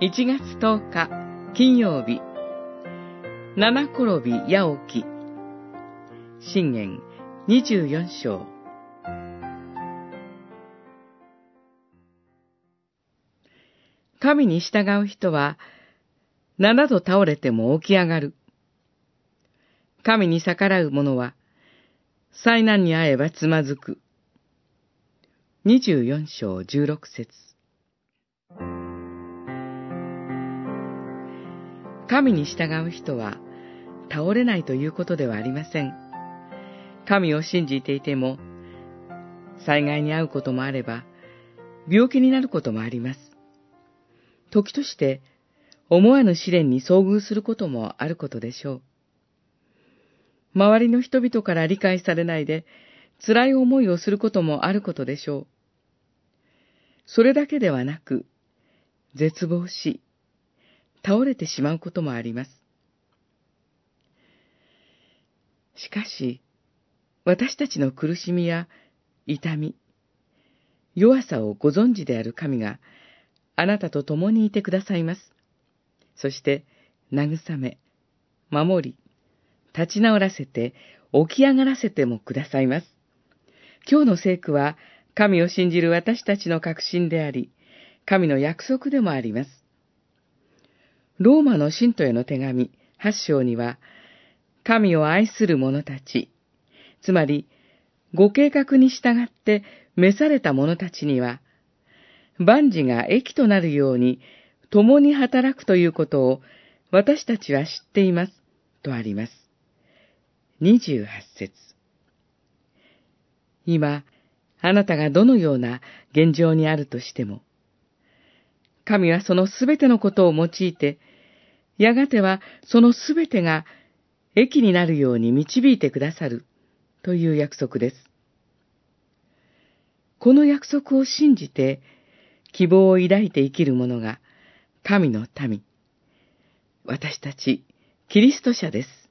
1月10日金曜日七転び八起き信玄24章神に従う人は七度倒れても起き上がる。神に逆らう者は災難に遭えばつまずく。24章16節神に従う人は倒れないということではありません。神を信じていても、災害に遭うこともあれば、病気になることもあります。時として思わぬ試練に遭遇することもあることでしょう。周りの人々から理解されないで辛い思いをすることもあることでしょう。それだけではなく、絶望し、倒れてしまうこともあります。しかし、私たちの苦しみや痛み、弱さをご存知である神があなたと共にいてくださいます。そして、慰め、守り、立ち直らせて、起き上がらせてもくださいます。今日の聖句は、神を信じる私たちの確信であり、神の約束でもあります。ローマの信徒への手紙、8章には、神を愛する者たち、つまり、ご計画に従って召された者たちには、万事が益となるように、共に働くということを私たちは知っています、とあります。28節今、あなたがどのような現状にあるとしても、神はそのすべてのことを用いて、やがてはそのすべてが益になるように導いてくださるという約束です。この約束を信じて希望を抱いて生きる者が神の民。私たち、キリスト者です。